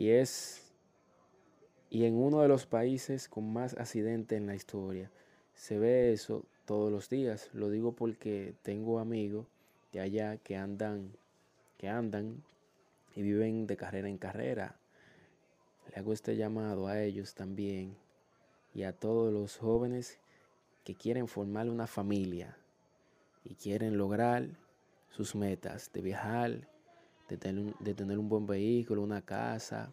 Y es y en uno de los países con más accidentes en la historia. Se ve eso todos los días. Lo digo porque tengo amigos de allá que andan que andan y viven de carrera en carrera. Le hago este llamado a ellos también y a todos los jóvenes que quieren formar una familia y quieren lograr sus metas de viajar, de tener, de tener un buen vehículo, una casa.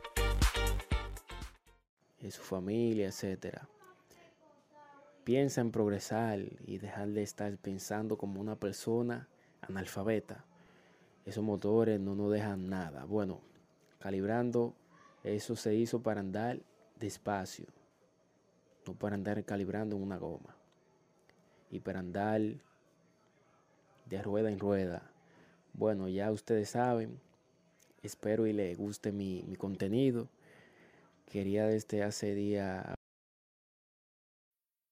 Su familia, etcétera. Piensa en progresar y dejar de estar pensando como una persona analfabeta. Esos motores no nos dejan nada. Bueno, calibrando, eso se hizo para andar despacio, no para andar calibrando en una goma. Y para andar de rueda en rueda. Bueno, ya ustedes saben. Espero y les guste mi, mi contenido. Quería desde hace día